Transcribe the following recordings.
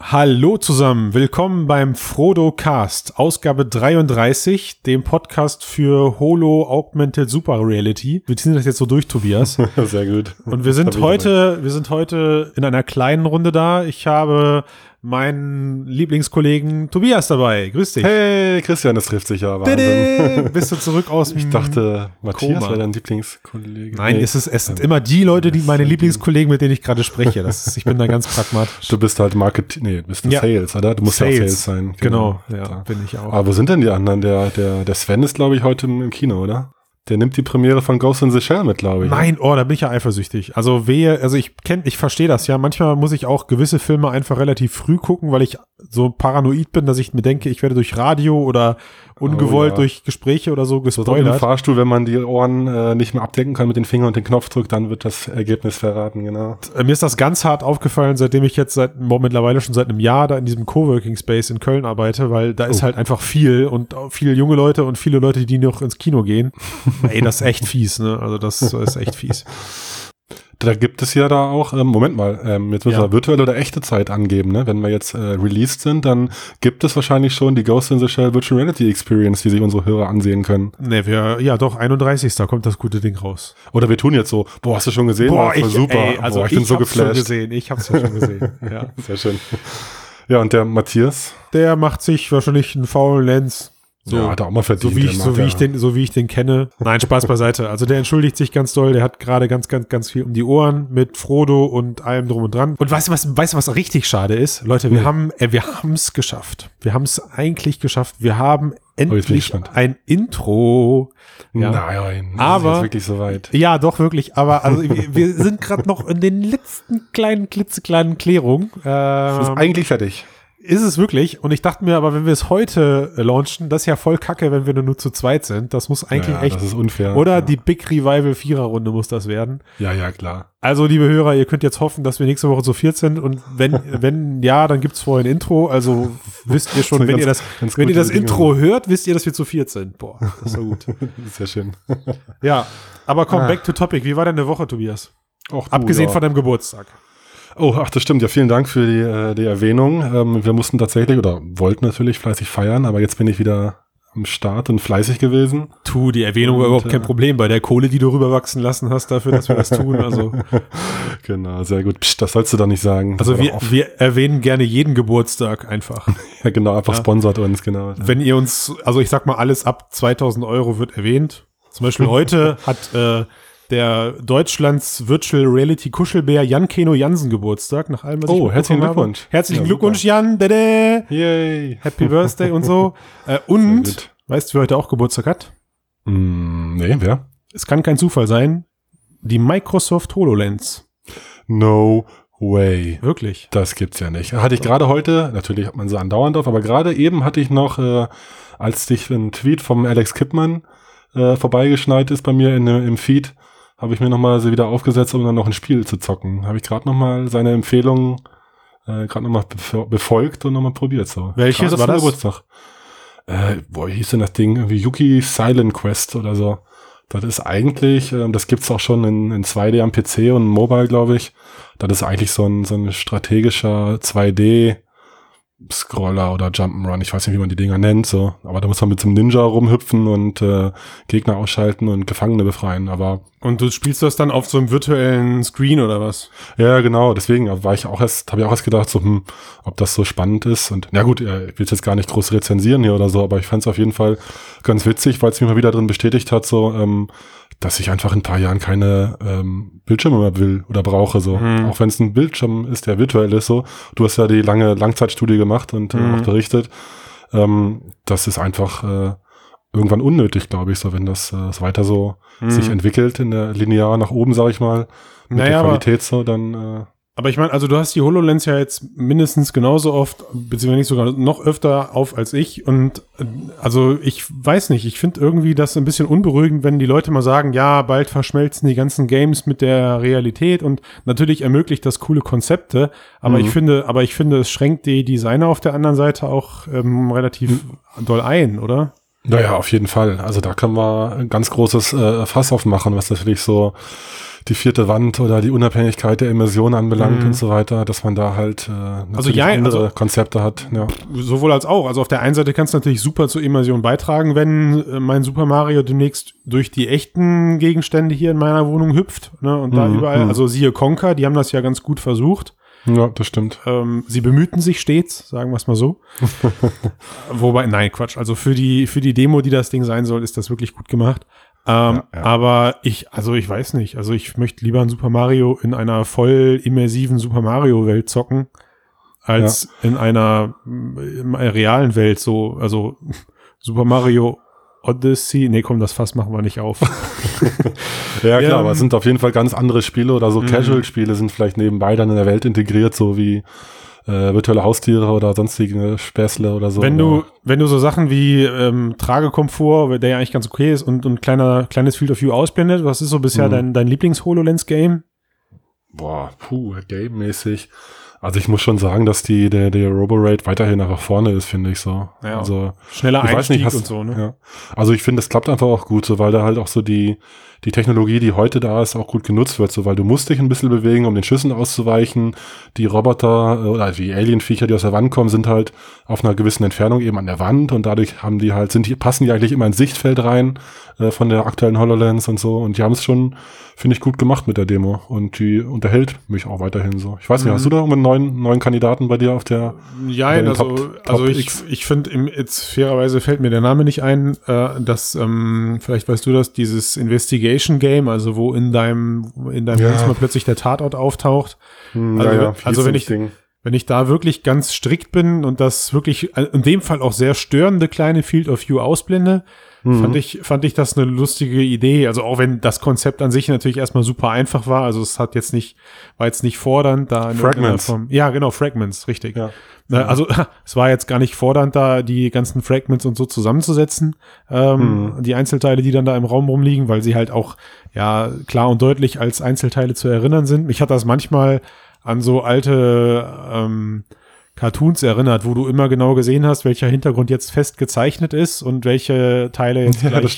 Hallo zusammen, willkommen beim Frodo Cast, Ausgabe 33, dem Podcast für Holo Augmented Super Reality. Wir ziehen das jetzt so durch, Tobias. Sehr gut. Und wir sind heute, wir sind heute in einer kleinen Runde da. Ich habe meinen Lieblingskollegen Tobias dabei. Grüß dich. Hey, Christian, das trifft sich ja. Wahnsinn. Bist du zurück aus Ich dachte, Matthias Koma. wäre dein Lieblingskollege. Nein, Nee, es, ist, es sind immer die Leute, die meine Lieblingskollegen, mit denen ich gerade spreche. Das ist, ich bin da ganz pragmatisch. Du bist halt Market, nee, du bist Ja. Sales, oder? Du musst ja auch Sales sein. Genau, ja, Da. bin ich auch. Aber wo sind denn die anderen? Der, der, der Sven ist, glaube ich, heute im Kino, oder? Der nimmt die Premiere von Ghost in the Shell mit, glaube ich. Nein, oh, da bin ich ja eifersüchtig. Also wehe, also ich kenn, ich verstehe das ja. Manchmal muss ich auch gewisse Filme einfach relativ früh gucken, weil ich so paranoid bin, dass ich mir denke, ich werde durch Radio oder ungewollt Oh, ja. durch Gespräche oder so So im gespoilert. Fahrstuhl, wenn man die Ohren äh, nicht mehr abdecken kann mit den Fingern und den Knopf drückt, dann wird das Ergebnis verraten, genau. Äh, Mir ist das ganz hart aufgefallen, seitdem ich jetzt seit mittlerweile schon seit einem Jahr da in diesem Coworking Space in Köln arbeite, weil da ist Oh. halt einfach viel und viele junge Leute und viele Leute, die noch ins Kino gehen. Ey, das ist echt fies, ne? Also das ist echt fies. Da gibt es ja da auch, ähm, Moment mal, ähm, jetzt müssen Ja. wir virtuelle oder echte Zeit angeben, ne? Wenn wir jetzt äh, released sind, dann gibt es wahrscheinlich schon die Ghost in the Shell Virtual Reality Experience, die sich unsere Hörer ansehen können. Ne, wir, ja doch, 31. kommt das gute Ding raus. Oder wir tun jetzt so, boah, hast du schon gesehen? Boah, voll super. ey, also boah, ich, ich bin so hab's schon geflasht. gesehen, ich hab's ja schon gesehen. ja. Sehr schön. Ja, und der Matthias, Der macht sich wahrscheinlich einen faulen Lens. So, ja, hat er auch mal verdient. so wie ich, so wie ja- ich den, so wie ich den kenne. Nein, Spaß beiseite. Also der entschuldigt sich ganz doll. Der hat gerade ganz, ganz, ganz viel um die Ohren mit Frodo und allem drum und dran. Und weißt du was, weißt du was richtig schade ist? Leute, wir Nee. haben, äh, wir es geschafft. Wir haben es eigentlich geschafft. Wir haben Oh, endlich gespannt. ein Intro. Ja. Nein, Aber- ist wirklich soweit. Ja, doch, wirklich. Aber also, wir, sind gerade noch in den letzten kleinen, klitzekleinen Klärungen. Das ist Ähm, eigentlich fertig. Ist es wirklich. Und ich dachte mir, aber wenn wir es heute äh, launchen, das ist ja voll kacke, wenn wir nur zu zweit sind. Das muss eigentlich ja, echt. das ist unfair. Oder ja. die Big Revival Vierer-Runde muss das werden. Ja, ja, klar. Also, liebe Hörer, ihr könnt jetzt hoffen, dass wir nächste Woche zu viert sind. Und wenn, wenn ja, dann gibt's vorher ein Intro. Also wisst ihr schon, wenn eine ihr das, ganz- ganz wenn ihr das Bedingung. Intro hört, wisst ihr, dass wir zu viert sind. Boah, das ist so gut. Sehr schön. ja, aber komm, Ah. back to topic. Wie war deine Woche, Tobias? Auch Abgesehen ja. von deinem Geburtstag. Oh, ach, das stimmt. Ja, vielen Dank für die, äh, die Erwähnung. Ähm, wir mussten tatsächlich oder wollten natürlich fleißig feiern, aber jetzt bin ich wieder am Start und fleißig gewesen. Tu, die Erwähnung war überhaupt kein äh, Problem bei der Kohle, die du rüberwachsen lassen hast, dafür, dass wir das tun. Also, Genau, sehr gut. Psst, das sollst du doch nicht sagen. also wir, wir erwähnen gerne jeden Geburtstag einfach. ja, genau, einfach Ja. sponsert uns, genau. Wenn ihr uns, also ich sag mal, alles ab 2000 Euro wird erwähnt. Zum Beispiel heute hat äh, der Deutschlands Virtual Reality Kuschelbär Jan Keno Jansen Geburtstag, nach allem, was ich Oh, herzlichen mitbekommen habe. Glückwunsch. Herzlichen Ja, Glückwunsch, Jan. Dada. Yay. Happy Birthday und so. Äh, und, weißt du, wer heute auch Geburtstag hat? Mm, nee, wer? Es kann kein Zufall sein. Die Microsoft HoloLens. No way. Wirklich. Das gibt's ja nicht. Hatte ich gerade heute, natürlich hat man sie andauernd auf, aber gerade eben hatte ich noch, äh, als dich ein Tweet vom Alex Kippmann äh, vorbeigeschneit ist bei mir in, im Feed, habe ich mir nochmal sie wieder aufgesetzt, um dann noch ein Spiel zu zocken. Habe ich gerade nochmal seine Empfehlung äh, gerade nochmal befolgt und nochmal probiert. So. Welches war das? Geburtstag. Äh, boah, hieß denn das Ding? Irgendwie Yuki Silent Quest oder so. Das ist eigentlich, ähm, das gibt's auch schon in, in 2D am PC und Mobile, glaube ich. Das ist eigentlich so ein, so ein strategischer 2D Scroller oder Jump'n'Run. Ich weiß nicht, wie man die Dinger nennt, so. Aber da muss man mit so einem Ninja rumhüpfen und äh, Gegner ausschalten und Gefangene befreien. Aber Und du spielst das dann auf so einem virtuellen Screen oder was? ja, genau. Deswegen war ich auch erst, habe ich auch erst gedacht, so, hm, ob das so spannend ist. Und na gut, äh, ich will jetzt gar nicht groß rezensieren hier oder so, aber ich fand es auf jeden Fall ganz witzig, weil es mich mal wieder drin bestätigt hat, so, ähm, dass ich einfach in ein paar Jahren keine ähm, Bildschirme mehr will oder brauche. So. Mhm. Auch wenn es ein Bildschirm ist, der virtuell ist, so. Du hast ja die lange Langzeitstudie gemacht und äh, Mhm. auch berichtet. Ähm, das ist einfach äh, irgendwann unnötig, glaube ich, so, wenn das äh, so weiter so sich entwickelt in der linear nach oben, sag ich mal, mit Naja, der Qualität so, dann äh, Aber ich meine, also du hast die HoloLens ja jetzt mindestens genauso oft, beziehungsweise nicht sogar noch öfter auf als ich. Und äh, also ich weiß nicht, ich finde irgendwie das ein bisschen unberuhigend, wenn die Leute mal sagen, ja, bald verschmelzen die ganzen Games mit der Realität und natürlich ermöglicht das coole Konzepte. Aber Mhm. ich finde, aber ich finde, es schränkt die Designer auf der anderen Seite auch ähm, relativ doll ein, oder? Naja, auf jeden Fall. Also da können wir ein ganz großes äh, Fass aufmachen, was natürlich so die vierte Wand oder die Unabhängigkeit der Immersion anbelangt Mhm. und so weiter, dass man da halt äh, natürlich ja, andere also- Konzepte hat. Ja. Sowohl als auch. Also auf der einen Seite kannst du natürlich super zur Immersion beitragen, wenn äh, mein Super Mario demnächst durch die echten Gegenstände hier in meiner Wohnung hüpft. Ne? Und da Mhm, überall, mhm. also siehe Conker, die haben das ja ganz gut versucht. ja, das stimmt. Ähm, sie bemühten sich stets, sagen wir es mal so. Wobei, nein, Quatsch. Also für die, für die Demo, die das Ding sein soll, ist das wirklich gut gemacht. Ähm, Ja, ja. Aber ich, also ich weiß nicht. Also ich möchte lieber ein Super Mario in einer voll immersiven Super Mario Welt zocken, als in einer mm, realen Welt so, also Super Mario Odyssey. Nee, komm, das Fass machen wir nicht auf. Ja, klar, Ja, aber es sind auf jeden Fall ganz andere Spiele oder so Mhm. Casual-Spiele sind vielleicht nebenbei dann in der Welt integriert, so wie äh, virtuelle Haustiere oder sonstige Späßle oder so. wenn du, wenn du so Sachen wie ähm, Tragekomfort, der ja eigentlich ganz okay ist, und, und kleiner, kleines Field of View ausblendet, was ist so bisher Mhm. dein, dein Lieblings-HoloLens-Game? Boah, puh, game-mäßig. Also ich muss schon sagen, dass die, der, der Roborate weiterhin nach vorne ist, finde ich so. Ja. Also Schneller ich weiß Einstieg nicht, hast, und so, ne? ja. Also ich finde, das klappt einfach auch gut, so weil da halt auch so die, die Technologie, die heute da ist, auch gut genutzt wird, so weil du musst dich ein bisschen bewegen, um den Schüssen auszuweichen. Die Roboter äh, oder die Alien-Viecher, die aus der Wand kommen, sind halt auf einer gewissen Entfernung eben an der Wand und dadurch haben die halt, sind die, passen die eigentlich immer ins Sichtfeld rein äh, von der aktuellen HoloLens und so. Und die haben es schon, finde ich, gut gemacht mit der Demo. Und die unterhält mich auch weiterhin so. Ich weiß nicht, Mhm. hast du da einen neuen, neuen Kandidaten bei dir auf der Ja, also, Top- also Top ich, X. ich finde, jetzt fairerweise fällt mir der Name nicht ein, äh, dass, ähm, vielleicht weißt du das, dieses Investigation Game, also wo in deinem, in deinem Ja. Mal plötzlich der Tatort auftaucht. Hm, Also- wie also wenn ich- Ding? Wenn ich da wirklich ganz strikt bin und das wirklich äh, in dem Fall auch sehr störende kleine Field of View ausblende, Mhm. fand ich, fand ich das eine lustige Idee. Also auch wenn das Konzept an sich natürlich erstmal super einfach war. Also es hat jetzt nicht, war jetzt nicht fordernd da. Fragments. Form- Ja, genau, Fragments, richtig. Ja. Also es war jetzt gar nicht fordernd, da die ganzen Fragments und so zusammenzusetzen, ähm, Mhm. die Einzelteile, die dann da im Raum rumliegen, weil sie halt auch ja klar und deutlich als Einzelteile zu erinnern sind. Mich hat das manchmal an so alte ähm, Cartoons erinnert, wo du immer genau gesehen hast, welcher Hintergrund jetzt fest gezeichnet ist und welche Teile jetzt Ja, gleich,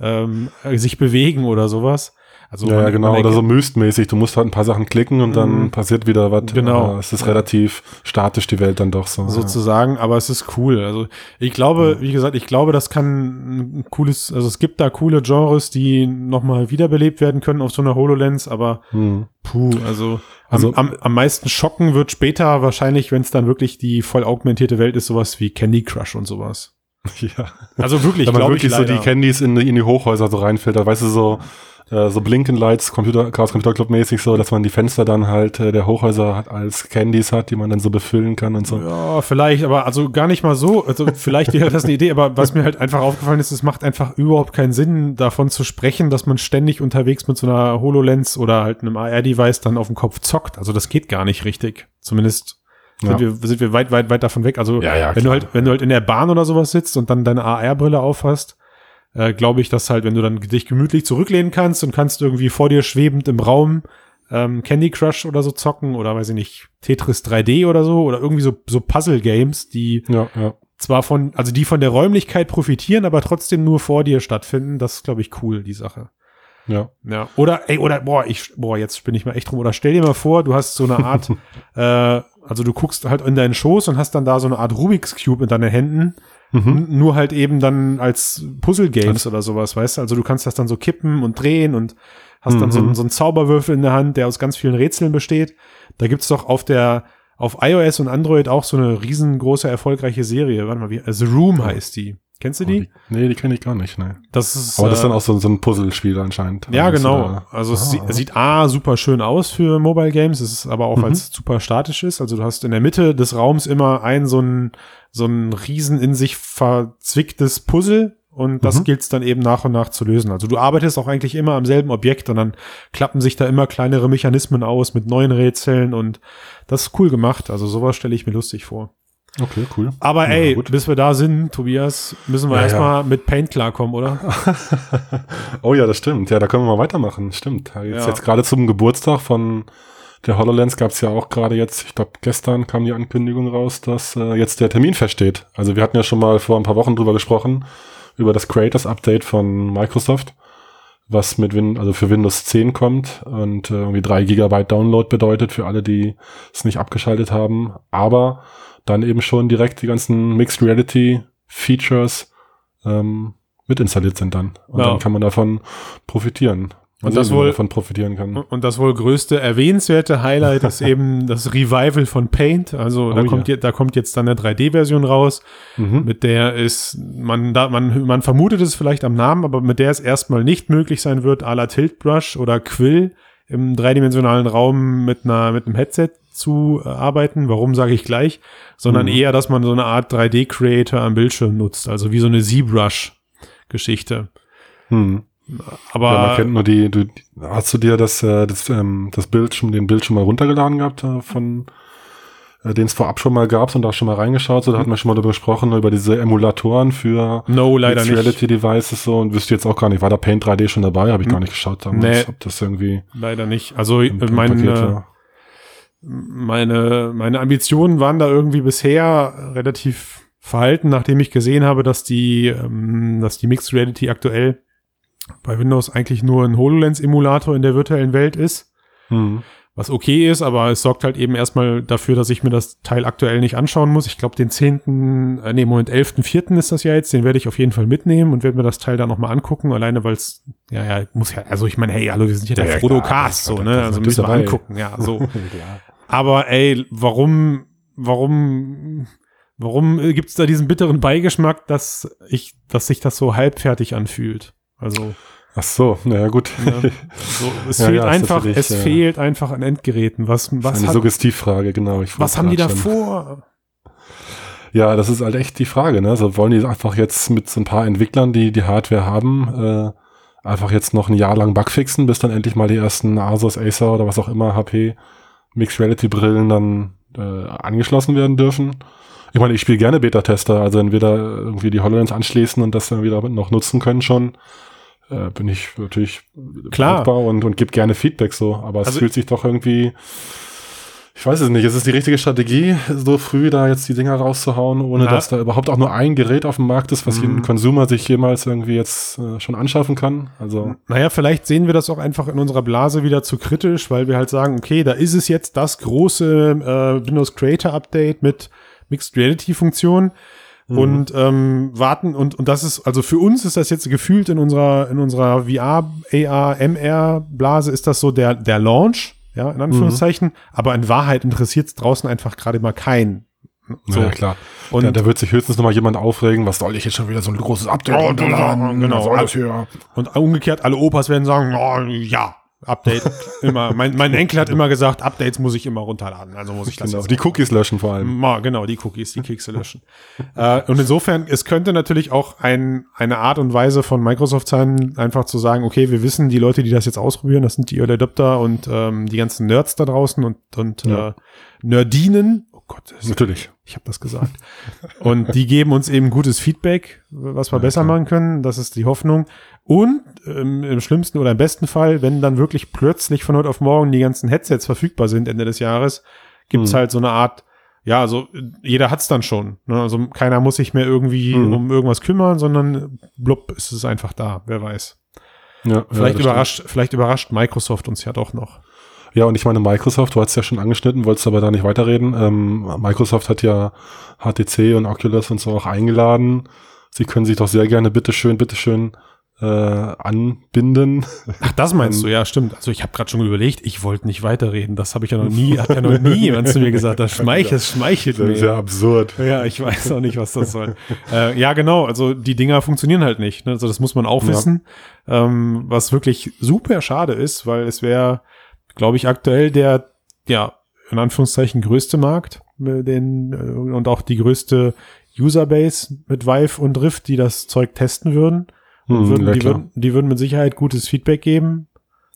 ähm, äh, sich bewegen oder sowas. Also Ja, ja, man- genau. man Oder so Myst-mäßig. Du musst halt ein paar Sachen klicken und dann Mhm. passiert wieder was. Genau. Aber Es ist relativ statisch, die Welt dann doch so. sozusagen, aber es ist cool. Also ich glaube, wie gesagt, ich glaube, das kann ein cooles, also es gibt da coole Genres, die nochmal wiederbelebt werden können auf so einer HoloLens, aber Ja. Hm. puh, also, Also- am, am, am meisten schocken wird später wahrscheinlich, wenn es dann wirklich die voll augmentierte Welt ist, sowas wie Candy Crush und sowas. ja. Also wirklich, Wenn man glaube ich wirklich so die. Candies in, die- in die Hochhäuser so reinfiltert, weißt du, so, äh, so Blinken Lights, Computer, Chaos Computer Club mäßig so, dass man die Fenster dann halt äh, der Hochhäuser hat, als Candies hat, die man dann so befüllen kann und so. Ja, vielleicht, aber also gar nicht mal so. Also vielleicht wäre das eine Idee, aber was mir halt einfach aufgefallen ist, es macht einfach überhaupt keinen Sinn, davon zu sprechen, dass man ständig unterwegs mit so einer HoloLens oder halt einem AR-Device dann auf dem Kopf zockt. Also das geht gar nicht richtig. Zumindest Ja. sind, wir, sind wir weit, weit, weit davon weg. Also Ja, ja, wenn du halt, wenn du halt in der Bahn oder sowas sitzt und dann deine AR-Brille aufhast, äh, glaube ich, dass halt, wenn du dann dich gemütlich zurücklehnen kannst und kannst irgendwie vor dir schwebend im Raum ähm, Candy Crush oder so zocken oder weiß ich nicht, Tetris 3D oder so oder irgendwie so, so Puzzle-Games, die Ja, ja. zwar von, also die von der Räumlichkeit profitieren, aber trotzdem nur vor dir stattfinden. Das ist, glaube ich, cool, die Sache. Ja. Ja. Oder, ey, oder, boah, ich, boah, jetzt bin ich mal echt rum. Oder stell dir mal vor, du hast so eine Art, äh, also du guckst halt in deinen Schoß und hast dann da so eine Art Rubik's Cube in deinen Händen. Mhm. Nur halt eben dann als Puzzle-Games oder sowas, weißt du? Also du kannst das dann so kippen und drehen und hast dann so, Mhm. einen- so einen Zauberwürfel in der Hand, der aus ganz vielen Rätseln besteht. Da gibt's doch auf der, auf iOS und Android auch so eine riesengroße, erfolgreiche Serie. Warte mal, wie, The Room heißt die. Kennst du Oh, die? die, nee, die kenne ich gar nicht, ne. Das ist, Aber das ist äh, dann auch so, so ein Puzzlespiel anscheinend. ja, genau. äh, Also es ah. sieht, sieht A super schön aus für Mobile Games, es ist aber auch, Mhm. weil es super statisch ist. Also du hast in der Mitte des Raums immer ein so ein, so ein riesen in sich verzwicktes Puzzle und das Mhm. gilt es dann eben nach und nach zu lösen. Also du arbeitest auch eigentlich immer am selben Objekt und dann klappen sich da immer kleinere Mechanismen aus mit neuen Rätseln und das ist cool gemacht. Also sowas stelle ich mir lustig vor. Okay, cool. Aber Ja, ey, gut. bis wir da sind, Tobias, müssen wir Ja, erstmal mit Paint klarkommen, oder? oh ja, das stimmt. Ja, da können wir mal weitermachen. Stimmt. Jetzt, Ja. jetzt gerade zum Geburtstag von der HoloLens gab es ja auch gerade jetzt, ich glaube gestern kam die Ankündigung raus, dass äh, jetzt der Termin feststeht. Also wir hatten ja schon mal vor ein paar Wochen drüber gesprochen, über das Creators Update von Microsoft, was mit Win also für Windows 10 kommt und äh, irgendwie drei Gigabyte Download bedeutet für alle, die es nicht abgeschaltet haben. Aber dann eben schon direkt die ganzen Mixed Reality Features ähm, mit installiert sind dann. Und ja. dann kann man davon profitieren. Und das wohl davon profitieren kann. Und das wohl größte erwähnenswerte Highlight ist eben das Revival von Paint. Also oh, da kommt ja. da kommt jetzt dann eine 3D-Version raus, mhm. mit der ist man da man man vermutet es vielleicht am Namen, aber mit der es erstmal nicht möglich sein wird, à la Tilt Brush oder Quill im dreidimensionalen Raum mit einer mit einem Headset zu äh, arbeiten. Warum sage ich gleich? Sondern mhm. eher, dass man so eine Art 3D-Creator am Bildschirm nutzt, also wie so eine ZBrush-Geschichte. Mhm. Aber ja, man kennt nur die, du, hast du dir das, äh, das, ähm, das Bild schon, den Bild schon mal runtergeladen gehabt äh, von den es vorab schon mal gab und da schon mal reingeschaut, so da hatten wir schon mal darüber gesprochen, über diese Emulatoren für no, nicht. Reality Devices so und wüsste jetzt auch gar nicht, war da Paint 3D schon dabei? Habe ich gar nicht geschaut damals, nee, ob das irgendwie leider nicht. Also meine, meine meine Ambitionen waren da irgendwie bisher relativ verhalten, nachdem ich gesehen habe, dass die ähm, dass die Mixed Reality aktuell bei Windows eigentlich nur ein HoloLens-Emulator in der virtuellen Welt ist. Mhm. Was okay ist, aber es sorgt halt eben erstmal dafür, dass ich mir das Teil aktuell nicht anschauen muss. Ich glaube, den 10., äh, nee, Moment, 11.4. ist das ja jetzt, den werde ich auf jeden Fall mitnehmen und werde mir das Teil dann nochmal angucken, alleine weil es, ja, ja, muss ja, also ich meine, hey, hallo, wir sind ja, ja der ja, Frodo-Cast, so, ne, also müssen wir angucken, ja, so. aber ey, warum, warum, warum gibt's da diesen bitteren Beigeschmack, dass ich, dass sich das so halbfertig anfühlt? Also. Ach so, naja, gut. Ja, so, es ja, fehlt ja, einfach, es äh, fehlt einfach an Endgeräten. Was, was eine hat, Suggestivfrage, genau. was haben die da vor? Ja, das ist halt echt die Frage, ne? Also wollen die einfach jetzt mit so ein paar Entwicklern, die die Hardware haben, äh, einfach jetzt noch ein Jahr lang Bugfixen, bis dann endlich mal die ersten Asus, Acer oder was auch immer HP Mixed Reality Brillen dann äh, angeschlossen werden dürfen? Ich meine, ich spiele gerne Beta-Tester, also wenn wir da irgendwie die HoloLens anschließen und das dann wieder noch nutzen können schon, äh, bin ich natürlich klar und, und gebe gerne Feedback so, aber es also fühlt sich doch irgendwie, ich weiß es nicht, ist es die richtige Strategie, so früh da jetzt die Dinger rauszuhauen, ohne Na? dass da überhaupt auch nur ein Gerät auf dem Markt ist, was mhm. jeden Consumer sich jemals irgendwie jetzt äh, schon anschaffen kann? Also. Naja, vielleicht sehen wir das auch einfach in unserer Blase wieder zu kritisch, weil wir halt sagen, okay, da ist es jetzt das große äh, Windows Creator Update mit Mixed Reality Funktion. Mhm. Und ähm, warten und und das ist also für uns ist das jetzt gefühlt in unserer in unserer VR AR MR Blase ist das so der der Launch ja in Anführungszeichen mhm. aber in Wahrheit interessiert es draußen einfach gerade mal keinen so. Ja, klar. Und ja, da wird sich höchstens noch mal jemand aufregen, was soll ich jetzt schon wieder so ein großes Update oh, genau. das hier? Und umgekehrt, alle Opas werden sagen, oh, ja, Update immer. Mein, mein Enkel hat immer gesagt, Updates muss ich immer runterladen. Also muss ich das genau, die Cookies löschen vor allem. Ma, genau, die Cookies, die Kekse löschen. äh, und insofern, es könnte natürlich auch ein, eine Art und Weise von Microsoft sein, einfach zu sagen, okay, wir wissen, die Leute, die das jetzt ausprobieren, das sind die Early Adopter und ähm, die ganzen Nerds da draußen und, und ja. äh, Nerdinen. Oh Gott, das natürlich. Ich habe das gesagt. Und die geben uns eben gutes Feedback, was wir ja, besser klar. machen können. Das ist die Hoffnung. Und ähm, im schlimmsten oder im besten Fall, wenn dann wirklich plötzlich von heute auf morgen die ganzen Headsets verfügbar sind Ende des Jahres, gibt's mhm. halt so eine Art, ja, also jeder hat's dann schon. Ne? Also keiner muss sich mehr irgendwie mhm. um irgendwas kümmern, sondern blub, ist es einfach da, wer weiß. Ja, vielleicht ja, überrascht, stimmt. vielleicht überrascht Microsoft uns ja doch noch. Ja, und ich meine, Microsoft, du hast ja schon angeschnitten, wolltest aber da nicht weiterreden. Ähm, Microsoft hat ja HTC und Oculus und so auch eingeladen. Sie können sich doch sehr gerne, bitteschön, bitteschön, äh, anbinden. Ach, das meinst du, ja, stimmt. Also ich habe gerade schon überlegt, ich wollte nicht weiterreden. Das habe ich ja noch nie, hat ja noch nie jemand zu mir gesagt. Das schmeichelt, das schmeichelt mir. Das ist ja absurd. Ja, ich weiß auch nicht, was das soll. äh, ja, genau. Also die Dinger funktionieren halt nicht. Ne? Also das muss man auch ja. wissen. Ähm, was wirklich super schade ist, weil es wäre, glaube ich, aktuell der, ja, in Anführungszeichen größte Markt, den, äh, und auch die größte Userbase mit Vive und Rift, die das Zeug testen würden. Hm, würden, die, würden, die würden mit Sicherheit gutes Feedback geben.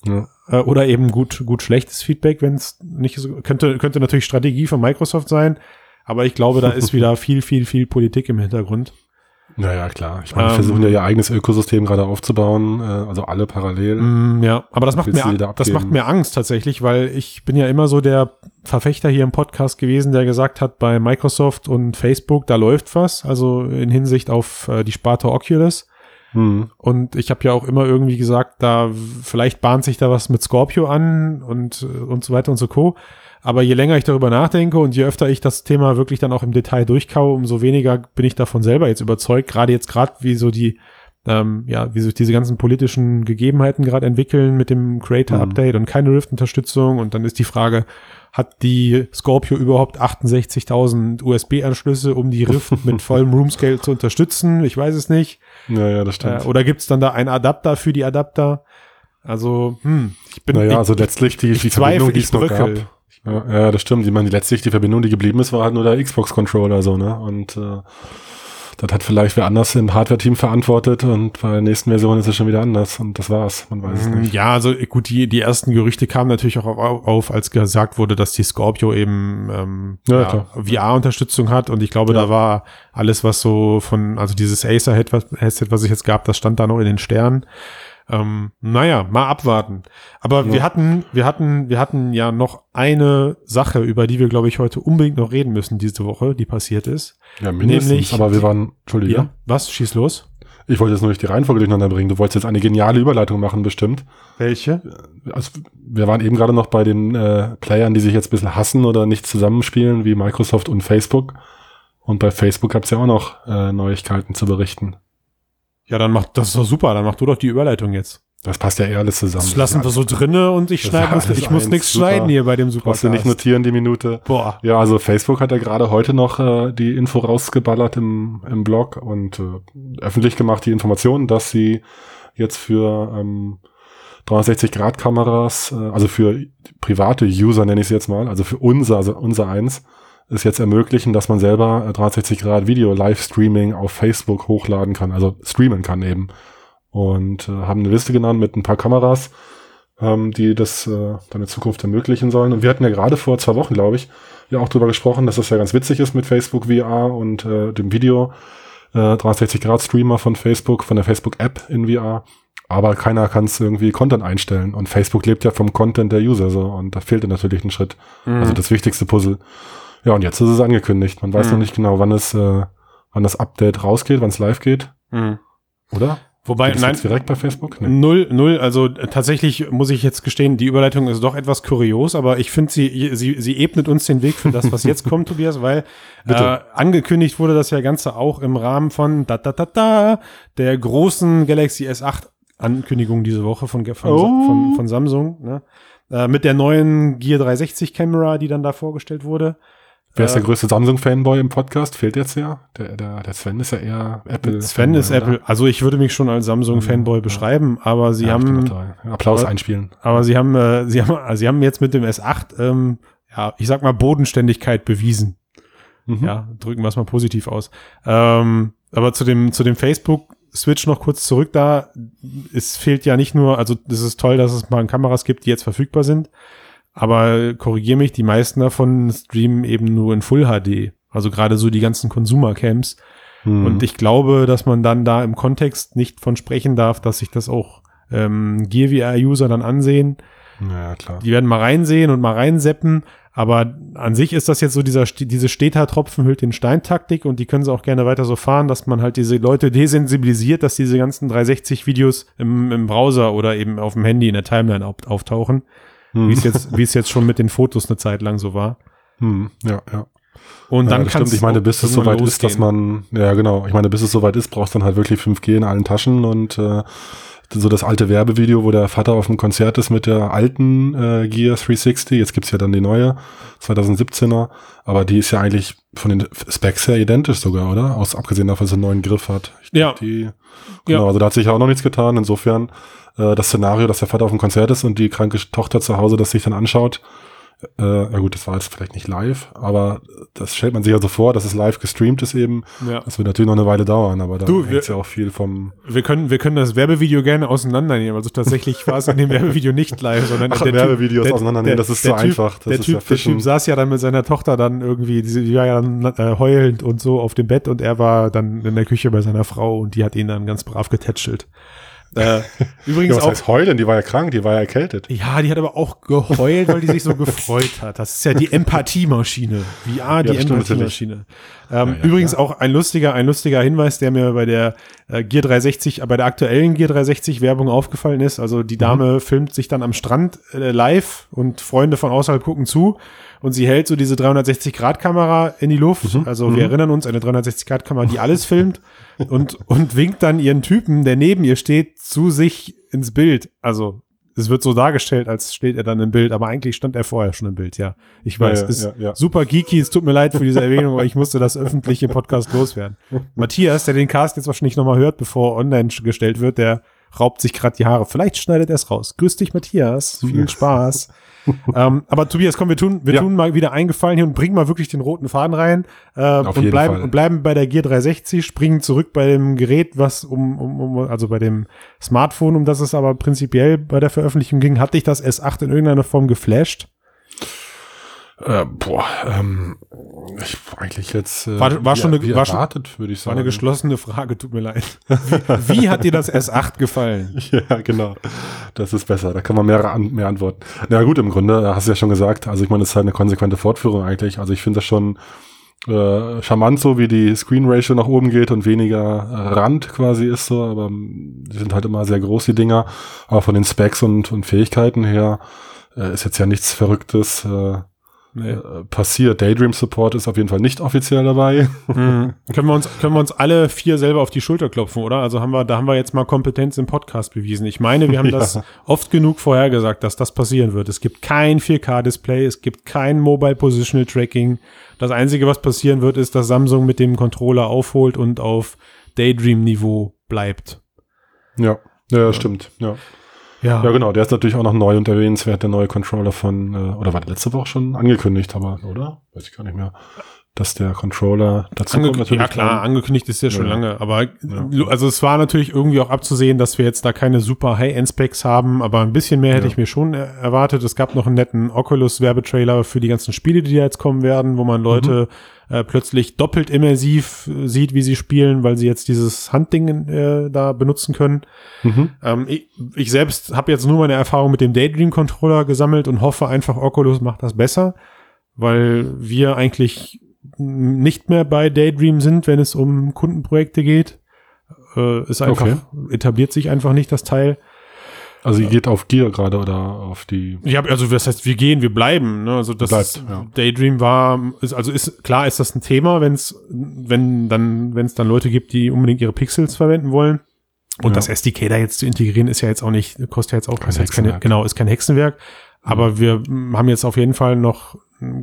Ja. Äh, oder eben gut, gut schlechtes Feedback, wenn es nicht so, könnte, könnte natürlich Strategie von Microsoft sein. Aber ich glaube, da ist wieder viel, viel, viel Politik im Hintergrund. Naja, klar. Ich meine, ähm, versuchen ja ihr eigenes Ökosystem gerade aufzubauen, äh, also alle parallel. Mm, ja, aber das macht, mir, das macht mir Angst tatsächlich, weil ich bin ja immer so der Verfechter hier im Podcast gewesen, der gesagt hat, bei Microsoft und Facebook, da läuft was, also in Hinsicht auf äh, die Sparte Oculus. Mhm. Und ich habe ja auch immer irgendwie gesagt, da vielleicht bahnt sich da was mit Scorpio an und, und so weiter und so co. Aber je länger ich darüber nachdenke und je öfter ich das Thema wirklich dann auch im Detail durchkaue, umso weniger bin ich davon selber jetzt überzeugt. Gerade jetzt gerade, wie so die, ähm, ja, wie sich diese ganzen politischen Gegebenheiten gerade entwickeln mit dem Creator-Update mhm. und keine Rift-Unterstützung. Und dann ist die Frage, hat die Scorpio überhaupt 68.000 USB-Anschlüsse, um die Rift mit vollem Room-Scale zu unterstützen? Ich weiß es nicht. Ja, ja, das stimmt. Äh, oder gibt es dann da einen Adapter für die Adapter? Also, hm, ich bin. Naja, also letztlich die, ich die Verbindung, die es noch gab. Ja, ja, das stimmt. Ich meine, letztlich die Verbindung, die geblieben ist, war halt nur der Xbox-Controller so, ne? Und äh, das hat vielleicht wer anders im Hardware-Team verantwortet und bei der nächsten Version ist es schon wieder anders und das war's. Man weiß es mm, nicht. Ja, also gut, die, die ersten Gerüchte kamen natürlich auch auf, auf als gesagt wurde, dass die Scorpio eben ähm, ja, ja, VR-Unterstützung hat und ich glaube, da war alles, was so von, also dieses Acer-Headset, was ich jetzt gab, das stand da noch in den Sternen. Ähm, naja, mal abwarten. Aber ja. wir hatten, wir hatten, wir hatten ja noch eine Sache, über die wir, glaube ich, heute unbedingt noch reden müssen diese Woche, die passiert ist. Ja, mindestens. Nämlich, aber wir waren, Entschuldige. Ja, was? Schieß los. Ich wollte jetzt nur nicht die Reihenfolge durcheinander bringen. Du wolltest jetzt eine geniale Überleitung machen, bestimmt. Welche? Also, wir waren eben gerade noch bei den äh, Playern, die sich jetzt ein bisschen hassen oder nicht zusammenspielen, wie Microsoft und Facebook. Und bei Facebook gab es ja auch noch äh, Neuigkeiten zu berichten. Ja, dann macht das ist doch super. Dann mach du doch die Überleitung jetzt. Das passt ja eher alles zusammen. Das lassen wir so drinne und ich schneide das, ich muss nichts schneiden hier bei dem Supercast. Brauchst du nicht notieren die Minute. Boah. Ja, also Facebook hat ja gerade heute noch äh, die Info rausgeballert im, im Blog und äh, öffentlich gemacht die Informationen, dass sie jetzt für ähm, 360-Grad-Kameras, äh, also für private User nenne ich sie jetzt mal, also für unser, also unser eins, ist jetzt ermöglichen, dass man selber 360 äh, Grad Video Livestreaming auf Facebook hochladen kann, also streamen kann eben. Und äh, haben eine Liste genannt mit ein paar Kameras, ähm, die das äh, dann in Zukunft ermöglichen sollen. Und wir hatten ja gerade vor zwei Wochen, glaube ich, ja auch drüber gesprochen, dass das ja ganz witzig ist mit Facebook VR und äh, dem Video äh, 360 Grad Streamer von Facebook, von der Facebook App in VR. Aber keiner kann es irgendwie Content einstellen. Und Facebook lebt ja vom Content der User so. Und da fehlte natürlich ein Schritt. Mhm. Also das wichtigste Puzzle. Ja, und jetzt ist es angekündigt. Man weiß mhm. noch nicht genau, wann es, äh, wann das Update rausgeht, wann es live geht. Mhm. Oder? Wobei, nein, direkt bei Facebook? Nee. Null, null. Also äh, tatsächlich muss ich jetzt gestehen, die Überleitung ist doch etwas kurios, aber ich finde, sie, sie, sie ebnet uns den Weg für das, was jetzt kommt, Tobias, weil äh, angekündigt wurde das ja Ganze auch im Rahmen von da da da da der großen Galaxy S8 Ankündigung diese Woche von, von, oh. von, von Samsung, ne? Äh, mit der neuen Gear 360 Kamera, die dann da vorgestellt wurde. Wer ist der äh, größte Samsung-Fanboy im Podcast? Fehlt jetzt ja. Der, der, der Sven ist ja eher Apple. Sven ist Apple. Oder? Also ich würde mich schon als Samsung-Fanboy ja, beschreiben, aber sie ja, haben Applaus aber, einspielen. Aber sie haben, äh, sie haben, also sie haben jetzt mit dem S8, ähm, ja, ich sag mal Bodenständigkeit bewiesen. Mhm. Ja, drücken wir es mal positiv aus. Ähm, aber zu dem, zu dem Facebook Switch noch kurz zurück da. Es fehlt ja nicht nur, also es ist toll, dass es mal Kameras gibt, die jetzt verfügbar sind. Aber korrigier mich, die meisten davon streamen eben nur in Full HD. Also gerade so die ganzen Consumer-Camps. Mhm. Und ich glaube, dass man dann da im Kontext nicht von sprechen darf, dass sich das auch ähm, Gear VR-User dann ansehen. Ja, klar. Die werden mal reinsehen und mal reinseppen. Aber an sich ist das jetzt so dieser, diese Steter-Tropfen hüllt den Stein-Taktik und die können sie auch gerne weiter so fahren, dass man halt diese Leute desensibilisiert, dass diese ganzen 360-Videos im, im Browser oder eben auf dem Handy in der Timeline auftauchen. Hm. Wie es jetzt, wie es jetzt schon mit den Fotos eine Zeit lang so war. Hm. Ja, ja. Und dann ja, kann Ich meine, bis es soweit ist, dass man, ja genau, ich meine, bis es soweit ist, brauchst du dann halt wirklich 5G in allen Taschen und äh, so das alte Werbevideo, wo der Vater auf dem Konzert ist mit der alten äh, Gear 360. Jetzt gibt's ja dann die neue, 2017er. Aber die ist ja eigentlich von den Specs her identisch sogar, oder? Aus abgesehen davon, dass sie einen neuen Griff hat. Ich ja. Die, genau, ja. also da hat sich auch noch nichts getan. Insofern äh, das Szenario, dass der Vater auf dem Konzert ist und die kranke Tochter zu Hause das sich dann anschaut. Äh, ja gut, das war jetzt vielleicht nicht live, aber das stellt man sich also vor, dass es live gestreamt ist eben. Ja. Das wird natürlich noch eine Weile dauern, aber da hängt ja auch viel vom. Wir können, wir können das Werbevideo gerne auseinandernehmen. Also tatsächlich war es in dem Werbevideo nicht live, sondern Ach, der Werbevideos typ, auseinandernehmen, der, das ist so typ, einfach. Das der, typ, ja der Typ saß ja dann mit seiner Tochter dann irgendwie, die war ja dann äh, heulend und so auf dem Bett und er war dann in der Küche bei seiner Frau und die hat ihn dann ganz brav getätschelt. Äh, übrigens ja, was auch, heißt heulen? Die war ja krank, die war ja erkältet. Ja, die hat aber auch geheult, weil die sich so gefreut hat. Das ist ja die Empathiemaschine. VR, die ja, Empathiemaschine. Ähm, ja, übrigens auch ein lustiger, ein lustiger Hinweis, der mir bei der äh, Gear 360, bei der aktuellen Gear 360 Werbung aufgefallen ist. Also die Dame mhm. filmt sich dann am Strand äh, live und Freunde von außerhalb gucken zu und sie hält so diese 360 Grad Kamera in die Luft. Mhm. Also wir mhm. erinnern uns, eine 360 Grad Kamera, die alles filmt und, und winkt dann ihren Typen, der neben ihr steht, zu sich ins Bild. Also es wird so dargestellt, als steht er dann im Bild, aber eigentlich stand er vorher schon im Bild, ja. Ich weiß, ja, ja, ist ja, super geeky, es tut mir leid für diese Erwähnung, aber ich musste das öffentliche Podcast loswerden. Matthias, der den Cast jetzt wahrscheinlich nochmal hört, bevor online gestellt wird, der raubt sich gerade die Haare. Vielleicht schneidet er es raus. Grüß dich, Matthias. Viel Spaß. ähm, aber Tobias, komm, wir tun, wir ja. tun mal wieder eingefallen hier und bringen mal wirklich den roten Faden rein äh, und bleiben Fall. und bleiben bei der Gear 360, springen zurück bei dem Gerät, was um, um, um also bei dem Smartphone, um das es aber prinzipiell bei der Veröffentlichung ging. Hat dich das S8 in irgendeiner Form geflasht? Äh, boah, ähm, ich eigentlich jetzt äh, war, war wie, schon eine, wie war erwartet, schon, würde ich sagen. War eine geschlossene Frage, tut mir leid. Wie, wie hat dir das S8 gefallen? ja, genau. Das ist besser. Da kann man mehr, an, mehr antworten. Na gut, im Grunde hast du ja schon gesagt. Also ich meine, es ist halt eine konsequente Fortführung eigentlich. Also ich finde das schon äh, charmant so, wie die Screen Ratio nach oben geht und weniger Rand quasi ist so, aber die sind halt immer sehr groß, die Dinger. Aber von den Specs und, und Fähigkeiten her äh, ist jetzt ja nichts Verrücktes. Äh, nee. äh, passiert. Daydream Support ist auf jeden Fall nicht offiziell dabei. Mhm. können wir uns können wir uns alle vier selber auf die Schulter klopfen, oder? Also haben wir da haben wir jetzt mal Kompetenz im Podcast bewiesen. Ich meine, wir haben ja. das oft genug vorhergesagt, dass das passieren wird. Es gibt kein 4K Display, es gibt kein Mobile Positional Tracking. Das einzige, was passieren wird, ist, dass Samsung mit dem Controller aufholt und auf Daydream Niveau bleibt. Ja, ja, ja. stimmt. Ja. Ja. ja, genau. Der ist natürlich auch noch neu und erwähnenswert, der neue Controller von, äh, oder war der letzte Woche schon angekündigt, aber, oder? Weiß ich gar nicht mehr. Dass der Controller dazu Ange kommt. Ja, klar, dann. angekündigt ist ja schon ja. lange. Aber ja. also es war natürlich irgendwie auch abzusehen, dass wir jetzt da keine super High-End-Specs haben, aber ein bisschen mehr hätte ich mir schon erwartet. Es gab noch einen netten Oculus-Werbetrailer für die ganzen Spiele, die da jetzt kommen werden, wo man Leute mhm äh, plötzlich doppelt immersiv sieht, wie sie spielen, weil sie jetzt dieses Handding äh, da benutzen können. Mhm. Ähm, ich, ich selbst habe jetzt nur meine Erfahrung mit dem Daydream Controller gesammelt und hoffe einfach, Oculus macht das besser, weil wir eigentlich nicht mehr bei Daydream sind, wenn es um Kundenprojekte geht. Äh, ist einfach, okay. etabliert sich einfach nicht das Teil. Also ihr geht auf Gear gerade oder auf die. Ja, also das heißt, wir gehen, wir bleiben. Ne? Also das Bleibt, ja. Daydream war, ist, also ist klar, ist das ein Thema, wenn es, wenn dann, wenn es dann Leute gibt, die unbedingt ihre Pixels verwenden wollen. Und ja. das SDK da jetzt zu integrieren, ist ja jetzt auch nicht, kostet ja jetzt auch kein ist keine, genau, ist kein Hexenwerk. Aber wir haben jetzt auf jeden Fall noch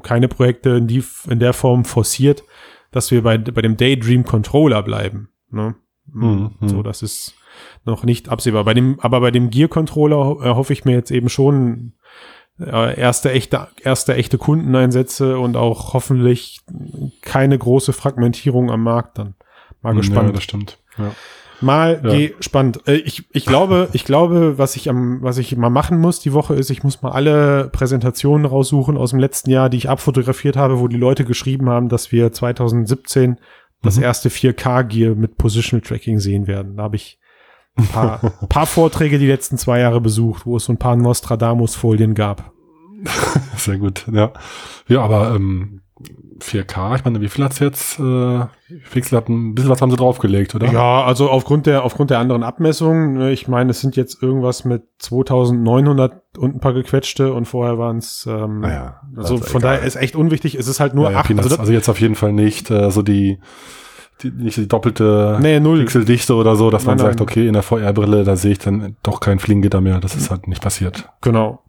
keine Projekte in, die, in der Form forciert, dass wir bei, bei dem Daydream Controller bleiben. Ne? Mhm. So, das ist, noch nicht absehbar. Bei dem, aber bei dem Gear-Controller äh, hoffe ich mir jetzt eben schon äh, erste echte, erste echte Kundeneinsätze und auch hoffentlich keine große Fragmentierung am Markt dann. Mal gespannt. Ja, das stimmt. Ja. Mal ja. gespannt. Äh, ich, ich glaube, ich glaube, was ich am, was ich mal machen muss die Woche ist, ich muss mal alle Präsentationen raussuchen aus dem letzten Jahr, die ich abfotografiert habe, wo die Leute geschrieben haben, dass wir 2017 das mhm. erste 4K-Gear mit Positional Tracking sehen werden. Da habe ich ein paar, paar Vorträge die letzten zwei Jahre besucht, wo es so ein paar Nostradamus-Folien gab. Sehr gut, ja. Ja, aber ähm, 4K, ich meine, wie viel hat's jetzt? Äh, Pixel hat ein bisschen was haben sie draufgelegt, oder? Ja, also aufgrund der aufgrund der anderen Abmessungen, ne, ich meine, es sind jetzt irgendwas mit 2900 und ein paar gequetschte und vorher waren es ähm, naja, ah also von egal. daher ist echt unwichtig, es ist halt nur ja, ja, also, also, jetzt auf jeden Fall nicht äh, so die die, nicht die doppelte nee, null. Pixeldichte oder so, dass nein, man sagt, okay, in der VR-Brille, da sehe ich dann doch kein Flingengitter mehr. Das ist halt nicht passiert. Genau.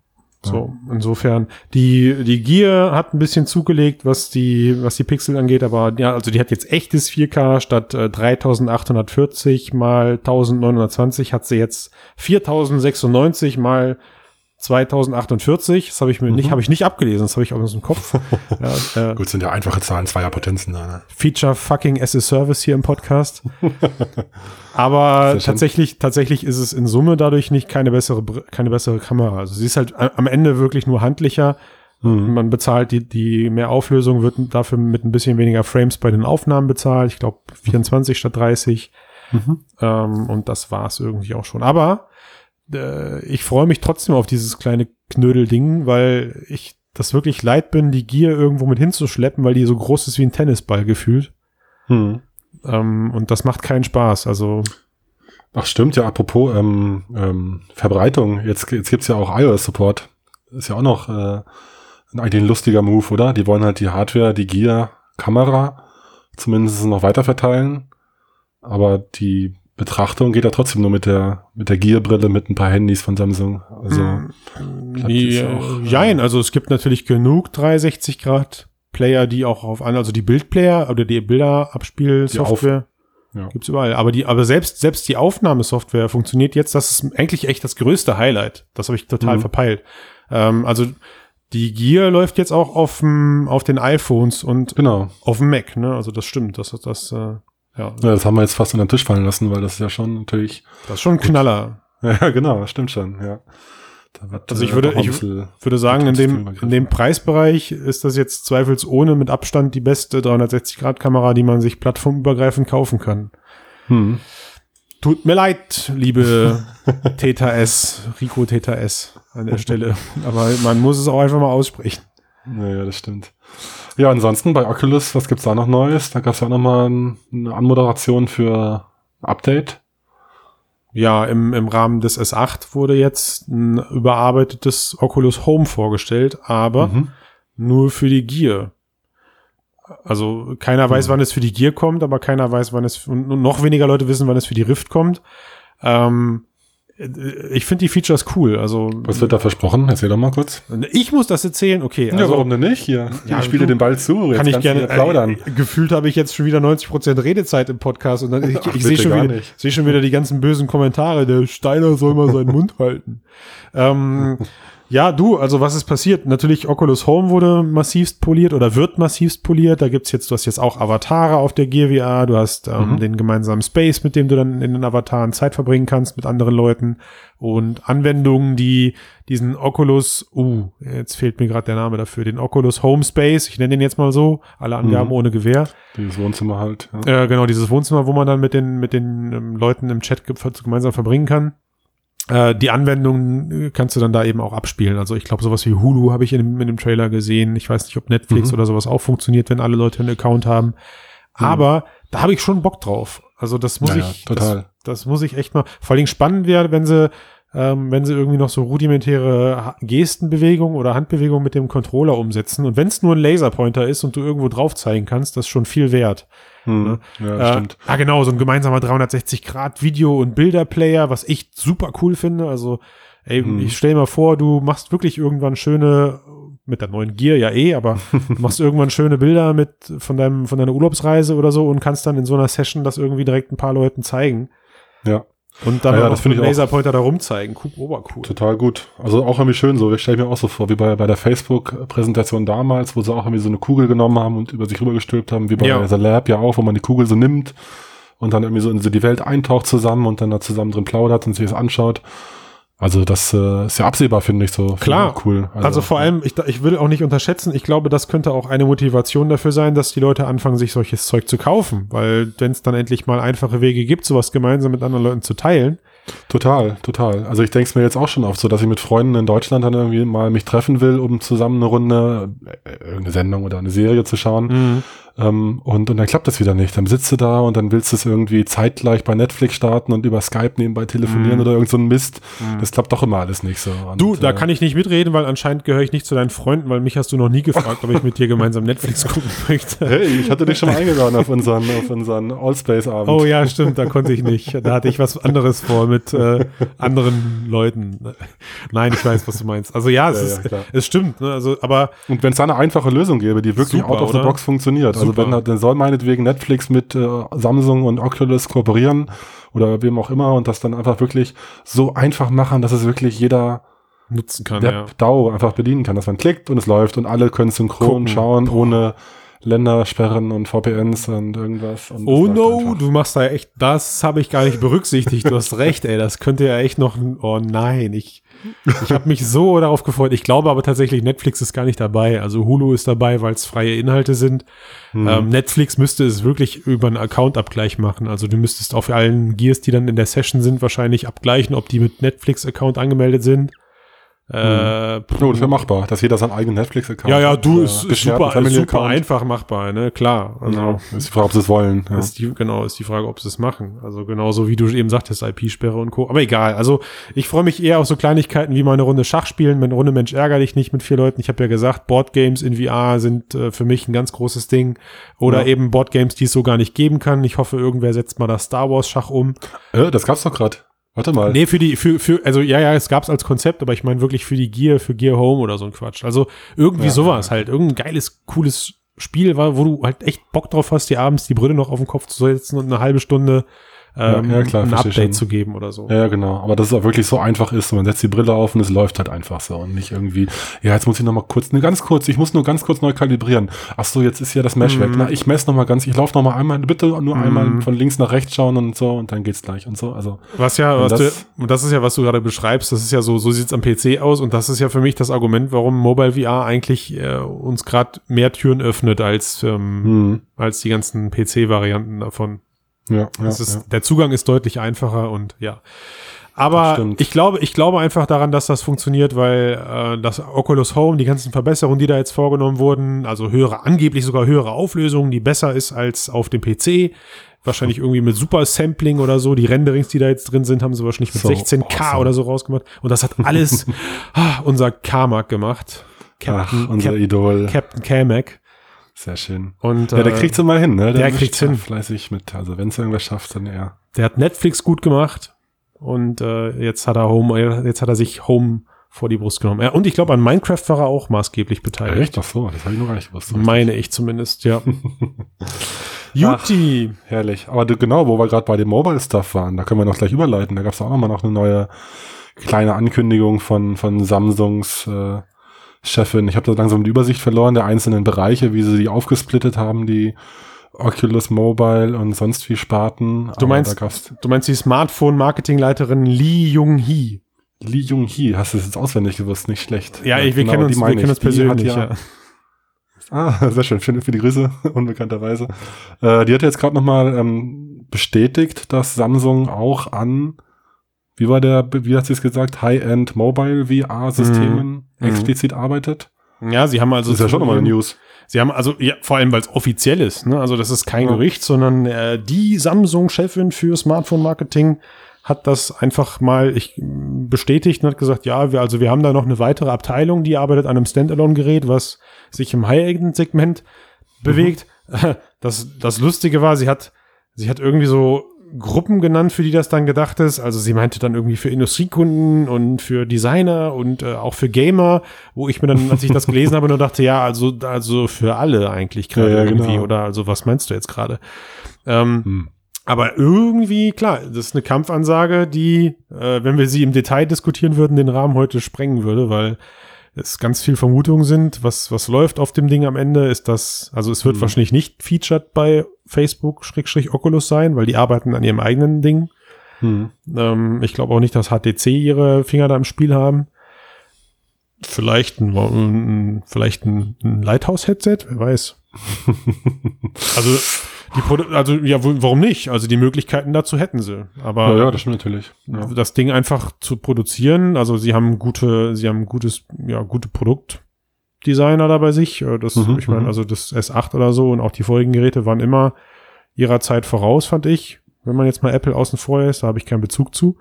So, insofern, die, die Gear hat ein bisschen zugelegt, was die, was die Pixel angeht, aber ja, also die hat jetzt echtes 4K statt äh, 3840 mal 1920 hat sie jetzt 4096 mal 2048, das habe ich mir mhm. nicht, habe ich nicht abgelesen, das habe ich auch aus dem Kopf. ja, äh, Gut, sind ja einfache Zahlen, zweier Potenzen da. Ne? Feature fucking as a Service hier im Podcast. Aber tatsächlich, tatsächlich ist es in Summe dadurch nicht keine bessere, keine bessere Kamera. Also sie ist halt am Ende wirklich nur handlicher. Mhm. Man bezahlt die, die mehr Auflösung, wird dafür mit ein bisschen weniger Frames bei den Aufnahmen bezahlt. Ich glaube 24 statt 30. Mhm. Ähm, und das war's irgendwie auch schon. Aber äh, ich freue mich trotzdem auf dieses kleine Knödelding, weil ich das wirklich leid bin, die Gier irgendwo mit hinzuschleppen, weil die so groß ist wie ein Tennisball gefühlt. Hm. Ähm, und das macht keinen Spaß. Also Ach stimmt, ja, apropos ähm, ähm, Verbreitung, jetzt, jetzt gibt's ja auch iOS-Support. Ist ja auch noch äh, eigentlich ein lustiger Move, oder? Die wollen halt die Hardware, die Gear, Kamera zumindest noch weiter verteilen. Aber die Betrachtung geht ja trotzdem nur mit der, mit der Gear-Brille, mit ein paar Handys von Samsung. Also, Die, auch, jein, also es gibt natürlich genug 360 Grad Player, die auch auf an, also die Bildplayer oder die Bilderabspielsoftware Ja. gibt's überall. Aber die, aber selbst, selbst die Aufnahmesoftware funktioniert jetzt, das ist eigentlich echt das größte Highlight. Das habe ich total Mhm. verpeilt. Ähm, also die Gear läuft jetzt auch auf, dem, auf den iPhones und Genau. auf dem Mac, ne? Also das stimmt. Das, das, äh, ja, Ja, das haben wir jetzt fast unter den Tisch fallen lassen, weil das ist ja schon natürlich. das ist schon ein Knaller. Ja, genau, stimmt schon, ja. Da wird, Also ich äh, würde- ich würde sagen, in dem, in dem Preisbereich ist das jetzt zweifelsohne mit Abstand die beste 360-Grad-Kamera, die man sich plattformübergreifend kaufen kann. hm. Tut mir leid, liebe Theta S, Rico Theta S an der Stelle. Aber man muss es auch einfach mal aussprechen. Ja, ja, das stimmt. Ja, ansonsten bei Oculus, was gibt's da noch Neues? Da gab's ja auch noch mal ein, eine Anmoderation für Update. Ja, im, im Rahmen des S8 wurde jetzt ein überarbeitetes Oculus Home vorgestellt, aber Mhm. nur für die Gear. Also keiner weiß, Mhm. wann es für die Gear kommt, aber keiner weiß, wann es und noch weniger Leute wissen, wann es für die Rift kommt. Ähm, ich finde die Features cool. Also Was wird da versprochen? Erzähl doch mal kurz. ich muss das erzählen, okay. Also, ja, warum denn nicht? Hier, Ja, ich spiele den Ball zu. Jetzt kann ich gerne hier plaudern. Äh, gefühlt habe ich jetzt schon wieder 90% Redezeit im Podcast und dann ich, ich sehe schon wieder sehe schon wieder die ganzen bösen Kommentare, der Steiner soll mal seinen Mund halten. Ähm, ja, du, also was ist passiert? Natürlich Oculus Home wurde massivst poliert oder wird massivst poliert. Da gibt's jetzt, du hast jetzt auch Avatare auf der VR, du hast ähm, Mhm. den gemeinsamen Space, mit dem du dann in den Avataren Zeit verbringen kannst mit anderen Leuten und Anwendungen, die diesen Oculus, uh, jetzt fehlt mir gerade der Name dafür, den Oculus Home Space, ich nenne den jetzt mal so, alle Angaben Mhm. ohne Gewähr. Dieses Wohnzimmer halt. Ja. Äh, genau, dieses Wohnzimmer, wo man dann mit den, mit den ähm, Leuten im Chat ge gemeinsam verbringen kann. Äh, die Anwendungen äh, kannst du dann da eben auch abspielen. Also ich glaube, sowas wie Hulu habe ich in dem, in dem Trailer gesehen. Ich weiß nicht, ob Netflix Mhm. oder sowas auch funktioniert, wenn alle Leute einen Account haben. Aber da habe ich schon Bock drauf. Also das muss Ja, ja, ich, total. Das, das muss ich echt mal. Vor allen Dingen spannend wäre, wenn sie, ähm, wenn sie irgendwie noch so rudimentäre Gestenbewegungen oder Handbewegungen mit dem Controller umsetzen. Und wenn es nur ein Laserpointer ist und du irgendwo drauf zeigen kannst, das ist schon viel wert. Hm. ja Äh, stimmt. ah, genau, so ein gemeinsamer 360-Grad-Video- und Bilderplayer, was ich super cool finde. Also, ey, Mhm. ich stell mir vor, du machst wirklich irgendwann schöne, mit der neuen Gear ja eh, aber du machst irgendwann schöne Bilder mit von deinem, von deiner Urlaubsreise oder so und kannst dann in so einer Session das irgendwie direkt ein paar Leuten zeigen. Ja, Und dann Ja, das finde ich auch. Laserpointer da rumzeigen. Cool, obercool. total gut. Also auch irgendwie schön so. Ich stelle mir auch so vor, wie bei, bei der Facebook-Präsentation damals, wo sie auch irgendwie so eine Kugel genommen haben und über sich rübergestülpt haben, wie bei Ja. The Lab ja auch, wo man die Kugel so nimmt und dann irgendwie so in so die Welt eintaucht zusammen und dann da zusammen drin plaudert und sich das anschaut. Also das äh, ist ja absehbar, finde ich so. Klar. ich cool. Also, vor allem, ich, ich will auch nicht unterschätzen, ich glaube, das könnte auch eine Motivation dafür sein, dass die Leute anfangen, sich solches Zeug zu kaufen. Weil wenn es dann endlich mal einfache Wege gibt, sowas gemeinsam mit anderen Leuten zu teilen. Total, total. Also ich denke es mir jetzt auch schon oft so, dass ich mit Freunden in Deutschland dann irgendwie mal mich treffen will, um zusammen eine Runde, äh, irgendeine Sendung oder eine Serie zu schauen. Ähm, und, und dann klappt das wieder nicht. Dann sitzt du da und dann willst du es irgendwie zeitgleich bei Netflix starten und über Skype nebenbei telefonieren Mhm. oder irgend so ein Mist. Das klappt doch immer alles nicht so. Und, Du, da äh, kann ich nicht mitreden, weil anscheinend gehöre ich nicht zu deinen Freunden, weil mich hast du noch nie gefragt, ob ich mit dir gemeinsam Netflix gucken möchte. Hey, ich hatte dich schon mal eingeladen auf unseren, auf unseren Allspace-Abend. Oh ja, stimmt, da konnte ich nicht. Da hatte ich was anderes vor mit äh, anderen Leuten. Nein, ich weiß, was du meinst. Also ja, es, Ja, ist, ja, es stimmt. Ne? Also, aber Und wenn es da eine einfache Lösung gäbe, die wirklich Super, out of the oder? box funktioniert, also Super. wenn dann soll meinetwegen Netflix mit äh, Samsung und Oculus kooperieren oder wem auch immer und das dann einfach wirklich so einfach machen, dass es wirklich jeder nutzen kann, Depp ja. DAO einfach bedienen kann, dass man klickt und es läuft und alle können synchron Gucken. schauen, ohne Ländersperren und VPNs und irgendwas. Und Oh no, einfach. du machst da echt, das habe ich gar nicht berücksichtigt. Du hast recht, ey, das könnte ja echt noch, oh nein, ich, ich habe mich so darauf gefreut. Ich glaube aber tatsächlich, Netflix ist gar nicht dabei. Also Hulu ist dabei, weil es freie Inhalte sind. Hm. Ähm, Netflix müsste es wirklich über einen Account-Abgleich machen. Also du müsstest auf allen Gears, die dann in der Session sind, wahrscheinlich abgleichen, ob die mit Netflix-Account angemeldet sind. Äh, Oh, das wäre machbar, dass jeder seinen eigenen Netflix-Account ja, ja, du, Äh, ist, ist super, ist super einfach machbar, ne, klar. Also, Ja, ist die Frage, ob sie es wollen. Ja. Ist die, genau, ist die Frage, ob sie es machen. Also genauso wie du eben sagtest, IP-Sperre und Co. Aber egal. Also ich freue mich eher auf so Kleinigkeiten wie mal eine Runde Schach spielen. Mit einer Runde Mensch ärger dich nicht mit vier Leuten. Ich habe ja gesagt, Boardgames in VR sind äh, für mich ein ganz großes Ding. Oder Ja. eben Boardgames, die es so gar nicht geben kann. Ich hoffe, irgendwer setzt mal das Star Wars Schach um. Äh, das gab's doch gerade. Warte mal. Nee, für die, für, für, also ja, ja, es gab's als Konzept, aber ich meine wirklich für die Gear, für Gear Home oder so ein Quatsch. Also irgendwie Ja, sowas halt. Irgendein geiles, cooles Spiel war, wo du halt echt Bock drauf hast, dir abends die Brille noch auf den Kopf zu setzen und eine halbe Stunde ähm, Ja, klar, ein Update schon. zu geben oder so. Ja, genau. Aber dass es auch wirklich so einfach ist, man setzt die Brille auf und es läuft halt einfach so und nicht irgendwie, ja, jetzt muss ich noch mal kurz, ne, ganz kurz, ich muss nur ganz kurz neu kalibrieren. Ach so, jetzt ist ja das Mesh Mhm. weg. Na, ich messe noch mal ganz, ich laufe noch mal einmal, bitte nur Mhm. einmal von links nach rechts schauen und so und dann geht's gleich und so. Also, Was ja, was das- du, und das ist ja, was du gerade beschreibst, das ist ja so, so sieht's am PC aus und das ist ja für mich das Argument, warum Mobile VR eigentlich äh, uns gerade mehr Türen öffnet als, ähm, hm, als die ganzen PC-Varianten davon. Ja, ja, Das ist, ja. Der Zugang ist deutlich einfacher und ja. Aber ich glaube, ich glaube einfach daran, dass das funktioniert, weil äh, das Oculus Home, die ganzen Verbesserungen, die da jetzt vorgenommen wurden, also höhere, angeblich sogar höhere Auflösung, die besser ist als auf dem PC, wahrscheinlich irgendwie mit Super Sampling oder so. Die Renderings, die da jetzt drin sind, haben sie wahrscheinlich mit So 16K awesome. oder so rausgemacht. Und das hat alles ah, unser Carmack gemacht. Ach, Captain, unser Cap, Idol. Captain Carmack. Sehr schön. Und Ja, der äh, kriegt's immer hin, ne? der mischt kriegt's hin. Fleißig mit. Also, wenn's irgendwer schafft, dann er. Der hat Netflix gut gemacht und äh, jetzt hat er Home, jetzt hat er sich Home vor die Brust genommen. Ja, und ich glaube, an Minecraft war er auch maßgeblich beteiligt. Echt? Ach so, das habe ich noch gar nicht gewusst. Meine ich zumindest, ja. Juti. Herrlich. Aber genau, wo wir gerade bei dem Mobile-Stuff waren, da können wir noch gleich überleiten. Da gab es auch noch mal noch eine neue kleine Ankündigung von, von Samsungs äh, Chefin. Ich habe da langsam die Übersicht verloren der einzelnen Bereiche, wie sie die aufgesplittet haben, die Oculus Mobile und sonst wie Sparten. Du Aber meinst- Du meinst die Smartphone-Marketingleiterin Lee Jung-hee? Lee Jung-hee, hast du es jetzt auswendig gewusst, nicht schlecht. Ja, ich, wir genau, kennen die uns, wir kennen uns. Die persönlich, ja. Ah, sehr schön. Vielen, viele Grüße, unbekannterweise. Äh, die hat jetzt gerade nochmal ähm, bestätigt, dass Samsung auch an, wie war der, wie hat sie es gesagt, High-End Mobile VR-Systemen Mhm. explizit arbeitet. Ja, sie haben also. das ist ja schon nochmal eine News. Sie haben also, ja, vor allem, weil es offiziell ist, ne? Also das ist kein Ja. Gerücht, sondern äh, die Samsung-Chefin für Smartphone-Marketing hat das einfach mal ich, bestätigt und hat gesagt, ja, wir, also wir haben da noch eine weitere Abteilung, die arbeitet an einem Standalone-Gerät, was sich im High-End-Segment bewegt. Das, das Lustige war, sie hat, sie hat irgendwie so Gruppen genannt, für die das dann gedacht ist. Also sie meinte dann irgendwie für Industriekunden und für Designer und äh, auch für Gamer, wo ich mir dann, als ich das gelesen habe, nur dachte, ja, also, also für alle eigentlich gerade Ja, ja, irgendwie. genau. Oder also was meinst du jetzt gerade? Ähm, Hm. aber irgendwie, klar, das ist eine Kampfansage, die, äh, wenn wir sie im Detail diskutieren würden, den Rahmen heute sprengen würde, weil es ganz viel Vermutungen sind. Was, was läuft auf dem Ding am Ende, ist das, also es wird Mhm. wahrscheinlich nicht featured bei Facebook Schrägstrich Oculus sein, weil die arbeiten an ihrem eigenen Ding. Hm. Ähm, ich glaube auch nicht, dass HTC ihre Finger da im Spiel haben. Vielleicht ein, ein, vielleicht ein, ein Lighthouse-Headset, wer weiß. also, die Produ also, ja, warum nicht? Also, die Möglichkeiten dazu hätten sie. Aber Ja, ja, das stimmt natürlich. Ja. das Ding einfach zu produzieren, also, sie haben gute, sie haben gutes, ja, gute Produktdesigner da bei sich. Äh, Das, Mhm, ich meine, mhm. also, das S8 oder so und auch die vorigen Geräte waren immer ihrer Zeit voraus, fand ich. Wenn man jetzt mal Apple außen vor ist, da habe ich keinen Bezug zu.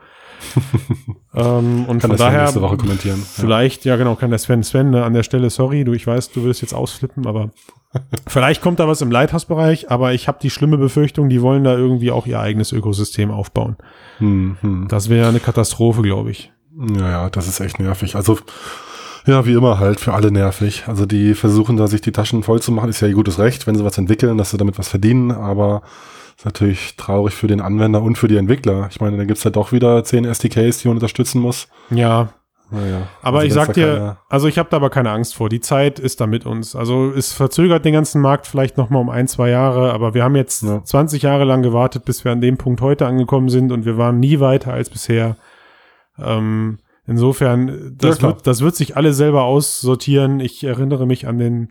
ähm, und Kann von das ja daher, nächste Woche kommentieren. Vielleicht, ja genau, kann der Sven Sven ne, an der Stelle, sorry, du, ich weiß, du willst jetzt ausflippen, aber vielleicht kommt da was im Lighthouse-Bereich, aber ich habe die schlimme Befürchtung, die wollen da irgendwie auch ihr eigenes Ökosystem aufbauen. Ja. Hm, hm. Das wäre eine Katastrophe, glaube ich. Ja, ja, das ist echt nervig. Also, ja, wie immer halt, für alle nervig. Also, die versuchen da sich die Taschen voll zu machen, ist ja ihr gutes Recht, wenn sie was entwickeln, dass sie damit was verdienen, aber ist natürlich traurig für den Anwender und für die Entwickler. Ich meine, da gibt's ja doch wieder zehn SDKs, die man unterstützen muss. Ja, Naja. aber also ich sag dir, also ich habe da aber keine Angst vor. Die Zeit ist da mit uns. Also es verzögert den ganzen Markt vielleicht noch mal um ein, zwei Jahre, aber wir haben jetzt Ja. 20 Jahre lang gewartet, bis wir an dem Punkt heute angekommen sind und wir waren nie weiter als bisher. Ähm, insofern, das, Ja, wird, das wird sich alle selber aussortieren. Ich erinnere mich an den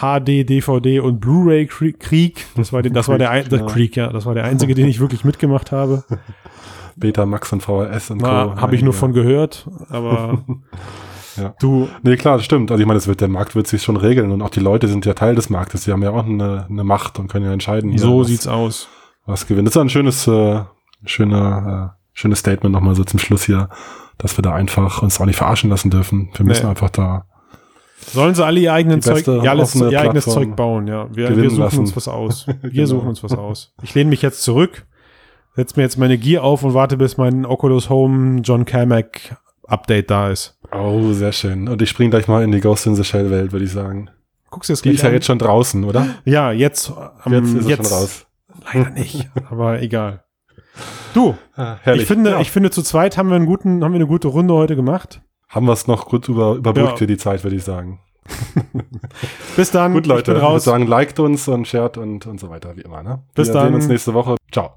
HD, DVD und Blu-ray Krie- Krieg. Das war, den, das war der, ein, der ja. Krieg, ja, das war der einzige, den ich wirklich mitgemacht habe. Beta, Max und VHS und Co. Na, habe ich nur Ja. von gehört, aber Ja. Du, Nee, klar, das stimmt. Also ich meine, das wird, der Markt wird sich schon regeln und auch die Leute sind ja Teil des Marktes. Die haben ja auch eine, eine Macht und können ja entscheiden. so was, sieht's aus. was gewinnt. Das ist ein schönes, äh, schöner, äh, schönes Statement nochmal so zum Schluss hier, dass wir da einfach uns auch nicht verarschen lassen dürfen. Wir müssen Nee. einfach da Sollen sie alle ihr, eigenen Die Zeug, ihr, alles, ihr eigenes Zeug bauen, ja. Wir, wir suchen lassen. uns was aus. Wir Genau. suchen uns was aus. Ich lehne mich jetzt zurück, setze mir jetzt meine Gear auf und warte, bis mein Oculus Home John Carmack Update da ist. Oh, sehr schön. Und ich spring gleich mal in die Ghost in the Shell Welt, würde ich sagen. Guckst du jetzt Die ist ja an? jetzt schon draußen, oder? Ja, jetzt, ähm, Jetzt ist jetzt schon raus. leider nicht, aber egal. Du, Ah, ich finde, ja. ich finde, zu zweit haben wir einen guten, haben wir eine gute Runde heute gemacht. Haben wir es noch gut über, überbrückt Ja. für die Zeit, würde ich sagen. Bis dann. Gut, Leute. Ich bin Ich würde raus. sagen, liked uns und shared und, und so weiter, wie immer. Ne? Bis wir dann. sehen uns nächste Woche. Ciao.